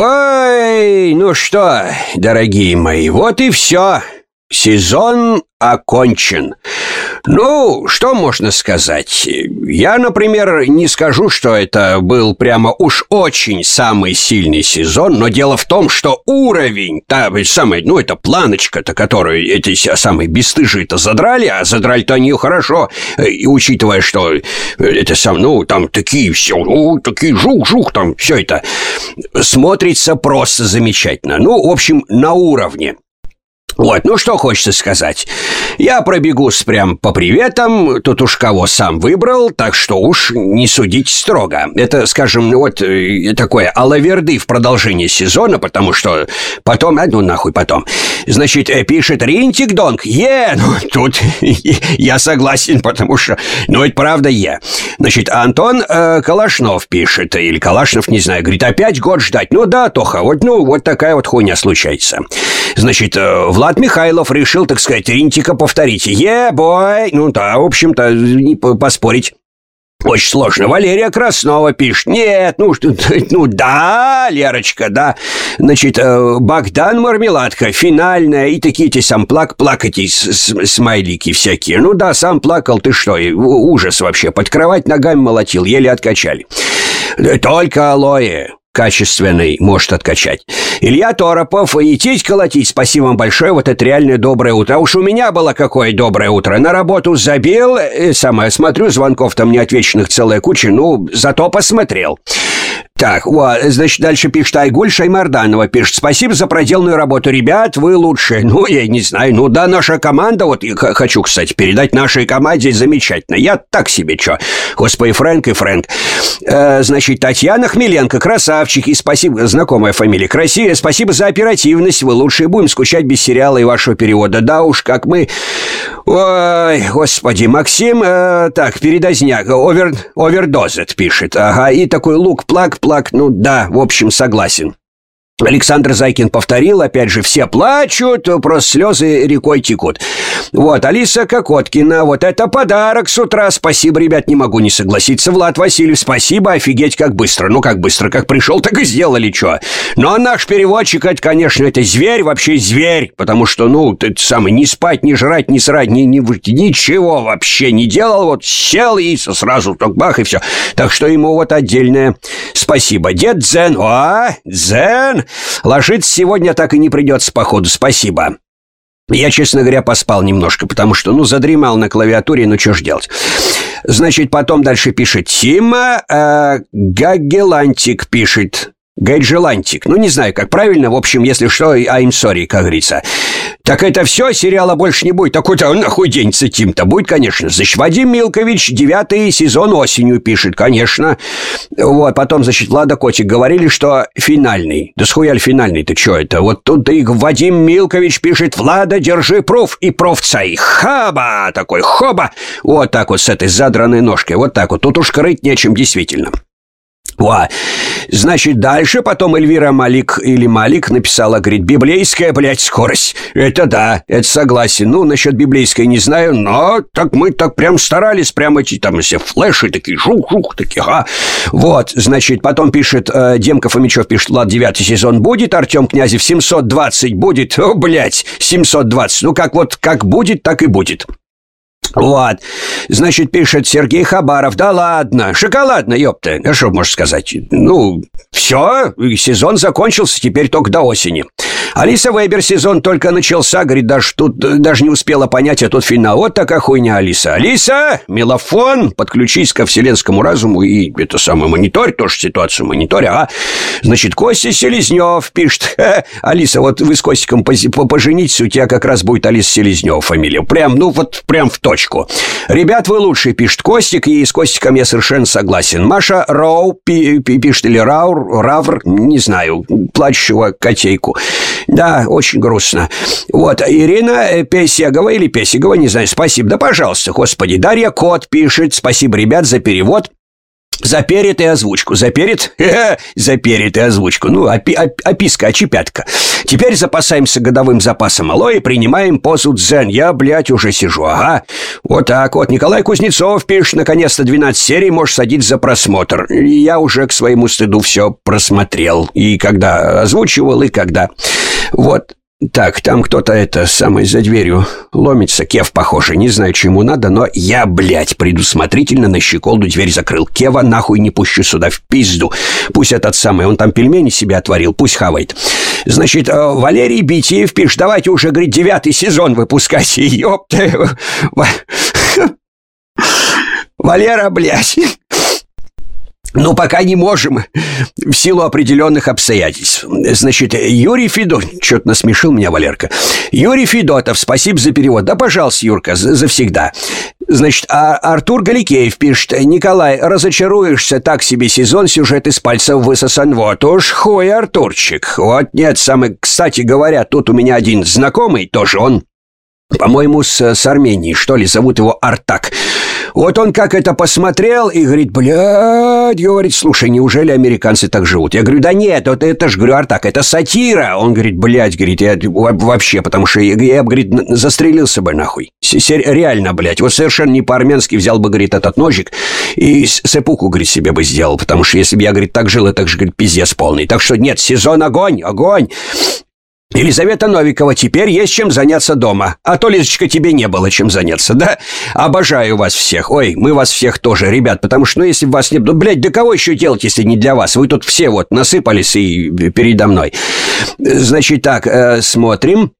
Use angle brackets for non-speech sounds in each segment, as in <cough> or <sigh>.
Ой, ну что, дорогие мои, вот и все. Сезон окончен. Ну, что можно сказать? Я, например, не скажу, что это был прямо уж очень самый сильный сезон, но дело в том, что уровень, та самая, ну, это планочка-то, которую эти самые бесстыжие-то задрали, а задрали-то они хорошо, и учитывая, что это сам, ну, там такие все, ну, такие жух-жух, там все это смотрится просто замечательно. Ну, в общем, на уровне. Вот, ну что хочется сказать. Я пробегусь прям по приветам, тут уж кого сам выбрал, так что уж не судить строго. Это, скажем, вот э, такое алаверды в продолжении сезона, потому что потом, а ну нахуй потом. Значит, э, пишет Ринтик Донг, е, ну тут <laughs> я согласен, потому что, ну это правда е. Значит, Антон э, Калашнов пишет, или Калашнов, не знаю, говорит, опять год ждать. Ну да, Тоха, вот, ну вот такая вот хуйня случается. Значит, э, Влад Влад Михайлов решил, так сказать, Ринтика повторить. Е-бой! Ну да, в общем-то, не поспорить. Очень сложно. Валерия Краснова пишет. Нет, ну, что, <laughs> ну да, Лерочка, да. Значит, э, Богдан Мармеладка, финальная, и такие те сам плак, плакать, смайлики всякие. Ну да, сам плакал, ты что, ужас вообще. Под кровать ногами молотил, еле откачали. Только алоэ качественный может откачать. Илья Торопов идти колотить, спасибо вам большое, вот это реальное доброе утро. А уж у меня было какое доброе утро. На работу забил, и самое, смотрю, звонков там неотвеченных целая куча, ну, зато посмотрел. Так, вот, значит, дальше пишет Айгуль Шаймарданова. Пишет, спасибо за проделанную работу, ребят, вы лучшие. Ну, я не знаю, ну да, наша команда, вот я хочу, кстати, передать нашей команде замечательно. Я так себе, чё. Господи, Фрэнк и Фрэнк. Э, значит, Татьяна Хмеленко, красавчики, спасибо, знакомая фамилия, красивая, спасибо за оперативность, вы лучшие, будем скучать без сериала и вашего перевода. Да уж, как мы... Ой, господи, Максим, э, так, передозняк, овер, овердозет пишет, ага, и такой лук-плак, плак, ну да, в общем, согласен. Александр Зайкин повторил, опять же, все плачут, просто слезы рекой текут. Вот, Алиса Кокоткина, вот это подарок с утра. Спасибо, ребят, не могу не согласиться. Влад Васильев, спасибо, офигеть, как быстро. Ну, как быстро, как пришел, так и сделали, что. Но наш переводчик, это, конечно, это зверь, вообще зверь, потому что, ну, ты самый, не спать, не жрать, не срать, ни, ни, ничего вообще не делал, вот сел и сразу так бах и все. Так что ему вот отдельное спасибо. Дед Дзен, а, Дзен, Ложиться сегодня так и не придется, походу, спасибо. Я, честно говоря, поспал немножко, потому что, ну, задремал на клавиатуре, ну, что ж делать. Значит, потом дальше пишет Тима, э, Гагелантик пишет. Гайджелантик. Ну, не знаю, как правильно. В общем, если что, I'm sorry, как говорится. Так это все, сериала больше не будет. Такой-то нахуй денется Тим-то. Будет, конечно. Значит, Вадим Милкович девятый сезон осенью пишет, конечно. Вот, потом, значит, Влада Котик говорили, что финальный. Да схуяль финальный-то что это? Вот тут и Вадим Милкович пишет, Влада, держи проф и профцай. Хаба! Такой, хоба! Вот так вот с этой задранной ножкой. Вот так вот. Тут уж крыть нечем, действительно. Во. Значит, дальше потом Эльвира Малик или Малик написала, говорит, библейская, блядь, скорость. Это да, это согласен. Ну, насчет библейской не знаю, но так мы так прям старались, прям эти там все флеши такие, жух-жух такие, ага. Вот, значит, потом пишет, э, Демка Фомичев пишет, Влад, девятый сезон будет, Артем Князев 720 будет, о, блядь, 720. Ну, как вот, как будет, так и будет. Вот. Значит, пишет Сергей Хабаров. Да ладно, шоколадно, ёпта. А что можешь сказать? Ну, все, сезон закончился, теперь только до осени. Алиса Вейбер сезон только начался, говорит, даже тут даже не успела понять, а тут финал. Вот такая хуйня, Алиса. Алиса, мелофон, подключись ко вселенскому разуму и это самое мониторь, тоже ситуацию мониторя, а? Значит, Костя Селезнев пишет. <laughs> Алиса, вот вы с Костиком поженитесь, у тебя как раз будет Алиса Селезнев фамилия. Прям, ну вот прям в точку. Ребят, вы лучшие, пишет Костик, и с Костиком я совершенно согласен. Маша Роу пи пи пишет, или Раур, Равр, не знаю, плачущего котейку. Да, очень грустно. Вот, Ирина Песегова или Песегова, не знаю, спасибо. Да, пожалуйста, господи. Дарья Кот пишет, спасибо, ребят, за перевод. Заперет и озвучку. Заперет? Заперет и озвучку. Ну, опи оп описка, очепятка. Теперь запасаемся годовым запасом алоэ и принимаем позу дзен. Я, блядь, уже сижу. Ага. Вот так вот. Николай Кузнецов пишет, наконец-то 12 серий, можешь садиться за просмотр. Я уже к своему стыду все просмотрел. И когда озвучивал, и когда. Вот. Так, там кто-то это самый за дверью ломится. Кев, похоже, не знаю, чему надо, но я, блядь, предусмотрительно на щеколду дверь закрыл. Кева нахуй не пущу сюда, в пизду. Пусть этот самый, он там пельмени себе отварил, пусть хавает. Значит, э, Валерий Битиев пишет, давайте уже, говорит, девятый сезон выпускать. <laughs> Ёпта. <laughs> Валера, блядь. Ну, пока не можем, в силу определенных обстоятельств. Значит, Юрий Федотов... Что-то насмешил меня Валерка. Юрий Федотов, спасибо за перевод. Да, пожалуйста, Юрка, завсегда. Значит, а Артур Галикеев пишет. Николай, разочаруешься, так себе сезон, сюжет из пальцев высосан. Вот уж хуй, Артурчик. Вот нет, самый... Кстати говоря, тут у меня один знакомый, тоже он по-моему, с, с Армении, что ли, зовут его Артак. Вот он как это посмотрел и говорит, блядь, говорит, слушай, неужели американцы так живут? Я говорю, да нет, вот это же, говорю, Артак, это сатира. Он говорит, блядь, говорит, я вообще, потому что я, я говорит, застрелился бы нахуй. Реально, блядь, вот совершенно не по-армянски взял бы, говорит, этот ножик и сепуку, говорит, себе бы сделал, потому что если бы я, говорит, так жил, это же, говорит, пиздец полный. Так что нет, сезон огонь, огонь. Елизавета Новикова, теперь есть чем заняться дома. А то, Лизочка, тебе не было чем заняться, да? Обожаю вас всех. Ой, мы вас всех тоже, ребят, потому что, ну, если вас не... Ну, блядь, да кого еще делать, если не для вас? Вы тут все вот насыпались и передо мной. Значит так, э, смотрим.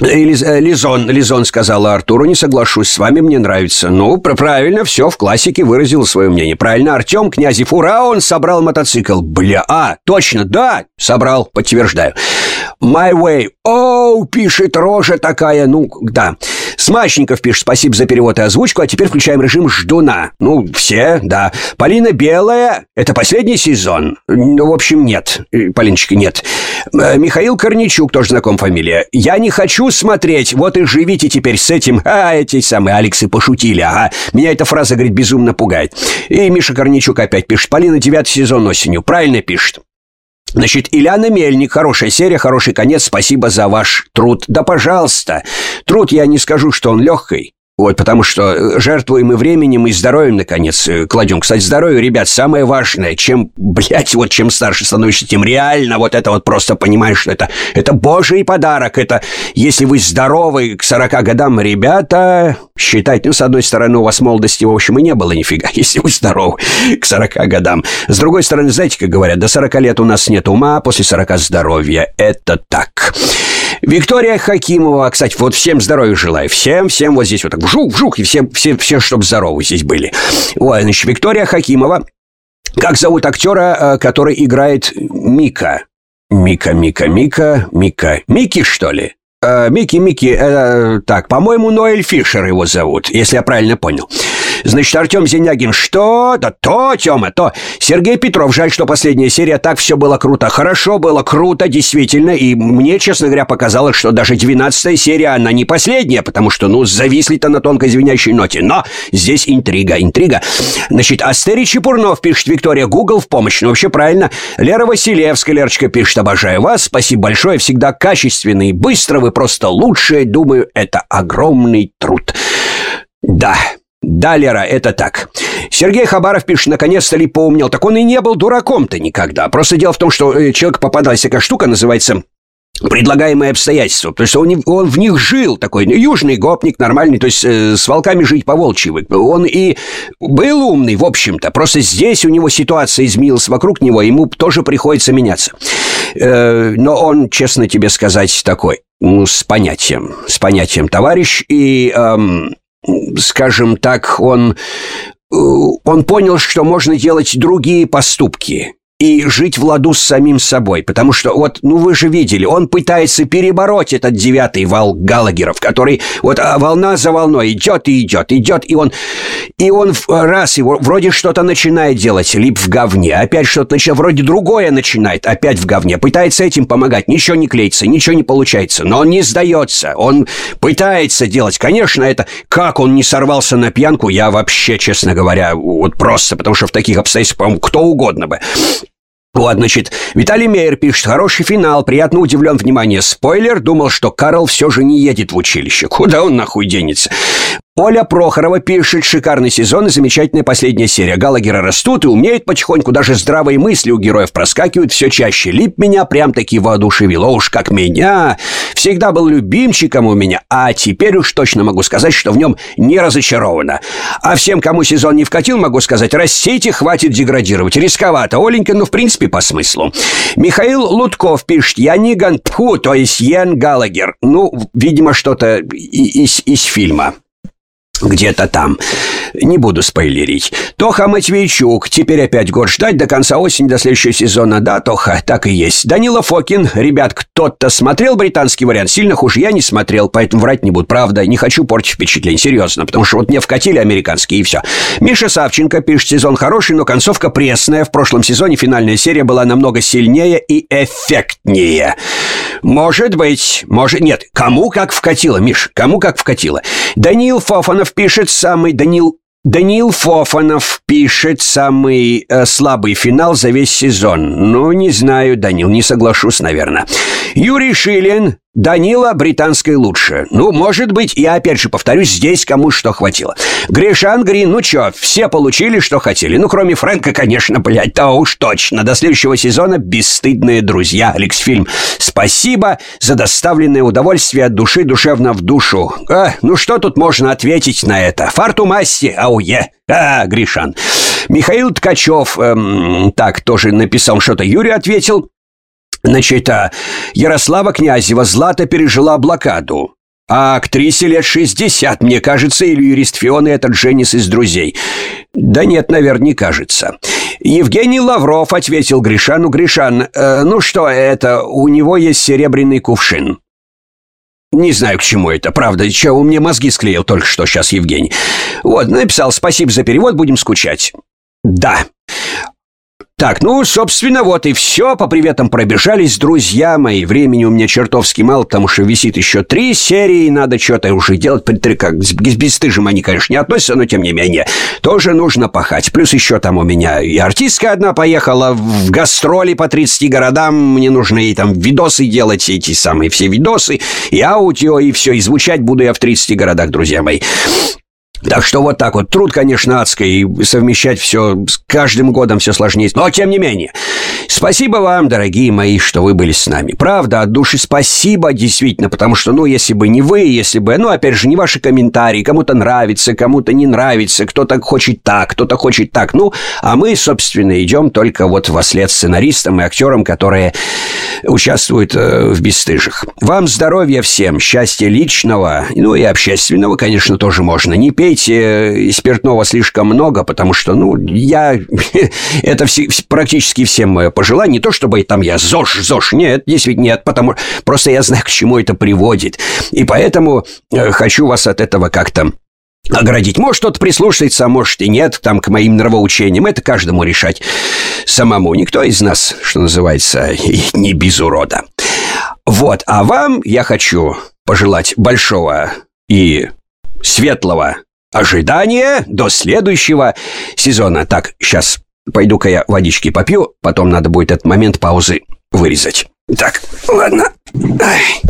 Лиз, э, Лизон, Лизон сказала Артуру, не соглашусь с вами, мне нравится. Ну, правильно, все, в классике выразил свое мнение. Правильно, Артем Князев, ура, он собрал мотоцикл. Бля, а, точно, да, собрал, подтверждаю. My way, оу, пишет рожа такая, ну, да. Смачников пишет, спасибо за перевод и озвучку, а теперь включаем режим ждуна. Ну, все, да. Полина Белая, это последний сезон? Ну, в общем, нет. Полиночка, нет. Э, Михаил Корничук, тоже знаком фамилия. Я не хочу смотреть, вот и живите теперь с этим. А, эти самые Алексы пошутили, ага. Меня эта фраза, говорит, безумно пугает. И Миша Корничук опять пишет. Полина, девятый сезон осенью. Правильно пишет. Значит, Ильяна Мельник, хорошая серия, хороший конец, спасибо за ваш труд. Да, пожалуйста. Труд я не скажу, что он легкий, вот, потому что э, жертвуем и временем, и здоровьем, наконец, э, кладем. Кстати, здоровье, ребят, самое важное. Чем, блядь, вот чем старше становишься, тем реально вот это вот просто понимаешь, что это, это божий подарок. Это, если вы здоровы к 40 годам, ребята, считайте, ну, с одной стороны, у вас молодости, в общем, и не было нифига, <laughs> если вы здоровы к 40 годам. С другой стороны, знаете, как говорят, до 40 лет у нас нет ума, а после 40 здоровья. Это так. Виктория Хакимова, кстати, вот всем здоровья желаю. Всем, всем вот здесь вот так вжух, вжух, и все, все, все, чтобы здоровы здесь были. Ой, значит, Виктория Хакимова. Как зовут актера, э, который играет Мика? Мика, Мика, Мика, Мика. Мики, что ли? Э, Микки, Микки, э, так, по-моему, Ноэль Фишер его зовут, если я правильно понял. Значит, Артем Зенягин, что? Да то, Тёма, то. Сергей Петров, жаль, что последняя серия, так все было круто. Хорошо было, круто, действительно. И мне, честно говоря, показалось, что даже 12 серия, она не последняя, потому что, ну, зависли-то на тонкой звенящей ноте. Но здесь интрига, интрига. Значит, Астери Чепурнов пишет, Виктория, Google в помощь. Ну, вообще правильно. Лера Василевская, Лерочка пишет, обожаю вас, спасибо большое, всегда качественный, быстро вы просто лучшие. Думаю, это огромный труд. Да, да, Лера, это так. Сергей Хабаров пишет, наконец-то ли поумнел. Так он и не был дураком-то никогда. Просто дело в том, что э, человек попадалась такая штука, называется предлагаемые обстоятельства, то есть он, он в них жил такой южный гопник нормальный, то есть э, с волками жить по волчьи. Он и был умный, в общем-то, просто здесь у него ситуация изменилась вокруг него, ему тоже приходится меняться. Э, но он, честно тебе сказать, такой, ну, с понятием, с понятием товарищ, и, эм, скажем так, он, э, он понял, что можно делать другие поступки, и жить в ладу с самим собой. Потому что, вот, ну вы же видели, он пытается перебороть этот девятый вал Галагеров, который вот а волна за волной идет и идет, идет, и он, и он раз его вроде что-то начинает делать, лип в говне, опять что-то начинает, вроде другое начинает, опять в говне, пытается этим помогать, ничего не клеится, ничего не получается, но он не сдается, он пытается делать. Конечно, это как он не сорвался на пьянку, я вообще, честно говоря, вот просто, потому что в таких обстоятельствах, по-моему, кто угодно бы. Вот, значит, Виталий Мейер пишет, хороший финал, приятно удивлен, внимание, спойлер, думал, что Карл все же не едет в училище. Куда он нахуй денется? Оля Прохорова пишет шикарный сезон и замечательная последняя серия. Галагеры растут и умеют потихоньку, даже здравые мысли у героев проскакивают все чаще. Лип меня прям-таки воодушевило. Уж как меня. Всегда был любимчиком у меня, а теперь уж точно могу сказать, что в нем не разочаровано. А всем, кому сезон не вкатил, могу сказать, растите, хватит деградировать. Рисковато, Оленька, но ну, в принципе по смыслу. Михаил Лутков пишет, я Ниган Пху, то есть Йен Галагер. Ну, видимо, что-то из, из фильма где-то там. Не буду спойлерить. Тоха Матвейчук. Теперь опять год ждать до конца осени, до следующего сезона. Да, Тоха, так и есть. Данила Фокин. Ребят, кто-то смотрел британский вариант? Сильно хуже я не смотрел, поэтому врать не буду. Правда, не хочу портить впечатление. Серьезно. Потому что вот мне вкатили американский, и все. Миша Савченко пишет, сезон хороший, но концовка пресная. В прошлом сезоне финальная серия была намного сильнее и эффектнее. Может быть. Может... Нет. Кому как вкатило, Миш? Кому как вкатило. Даниил Фофанов пишет самый... Данил Даниил Фофанов пишет самый э, слабый финал за весь сезон. Ну, не знаю, Данил, не соглашусь, наверное. Юрий Шилин Данила британской лучше. Ну, может быть, я опять же повторюсь, здесь кому что хватило. Гришан Грин, ну чё, все получили, что хотели. Ну, кроме Фрэнка, конечно, блядь, то уж точно. До следующего сезона «Бесстыдные друзья». Алекс Фильм. Спасибо за доставленное удовольствие от души душевно в душу. А, ну что тут можно ответить на это? Фарту масти, ауе. А, Гришан. Михаил Ткачев, эм, так, тоже написал что-то. Юрий ответил. Значит, а Ярослава Князева Злата пережила блокаду. А актрисе лет 60, мне кажется, или юрист Фиона этот Дженнис из «Друзей». Да нет, наверное, не кажется. Евгений Лавров ответил Гришану. Гришан, э, ну что это, у него есть серебряный кувшин. Не знаю, к чему это, правда. Че, у меня мозги склеил только что сейчас Евгений. Вот, написал, спасибо за перевод, будем скучать. Да. Так, ну, собственно, вот и все. По приветам пробежались, друзья мои. Времени у меня чертовски мало, потому что висит еще три серии, надо что-то уже делать. Как с бесстыжим они, конечно, не относятся, но тем не менее. Тоже нужно пахать. Плюс еще там у меня и артистка одна поехала в гастроли по 30 городам. Мне нужно ей там видосы делать, эти самые все видосы, и аудио, и все. И звучать буду я в 30 городах, друзья мои. Так что вот так вот. Труд, конечно, адский, и совмещать все с каждым годом все сложнее. Но тем не менее. Спасибо вам, дорогие мои, что вы были с нами. Правда, от души спасибо, действительно, потому что, ну, если бы не вы, если бы, ну, опять же, не ваши комментарии, кому-то нравится, кому-то не нравится, кто-то хочет так, кто-то хочет так, ну, а мы, собственно, идем только вот во след сценаристам и актерам, которые участвуют э, в «Бесстыжих». Вам здоровья всем, счастья личного, ну, и общественного, конечно, тоже можно. Не пейте пейте спиртного слишком много, потому что, ну, я... <laughs> Это все, практически всем мое пожелание. Не то, чтобы там я ЗОЖ, ЗОЖ. Нет, действительно нет, потому... Просто я знаю, к чему это приводит. И поэтому э, хочу вас от этого как-то оградить. Может, кто-то прислушается, а может и нет, там, к моим нравоучениям. Это каждому решать самому. Никто из нас, что называется, не без урода. Вот, а вам я хочу пожелать большого и светлого ожидание до следующего сезона. Так, сейчас пойду-ка я водички попью, потом надо будет этот момент паузы вырезать. Так, ладно. Ай.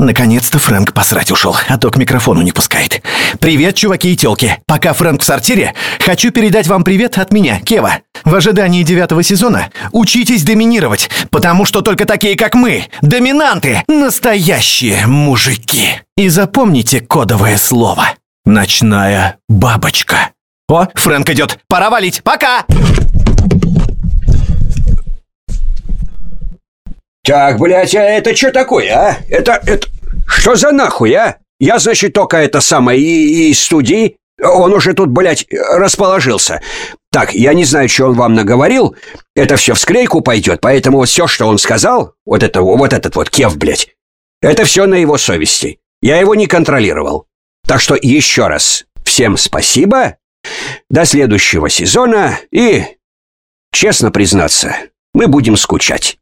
Наконец-то Фрэнк посрать ушел, а то к микрофону не пускает. Привет, чуваки и телки. Пока Фрэнк в сортире, хочу передать вам привет от меня, Кева. В ожидании девятого сезона учитесь доминировать, потому что только такие, как мы, доминанты, настоящие мужики. И запомните кодовое слово. Ночная бабочка. О, Фрэнк идет. Пора валить. Пока! Так, блядь, а это что такое, а? Это, это... Что за нахуй, а? Я, значит, только это самое и, из студии. Он уже тут, блядь, расположился. Так, я не знаю, что он вам наговорил. Это все в скрейку пойдет, поэтому вот все, что он сказал, вот это, вот этот вот кев, блядь, это все на его совести. Я его не контролировал. Так что еще раз всем спасибо. До следующего сезона и, честно признаться, мы будем скучать.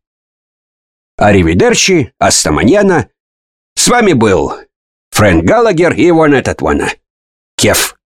Аривидерчи, Астаманьяна. С вами был Фрэнк Галагер и вон этот вон. Кеф.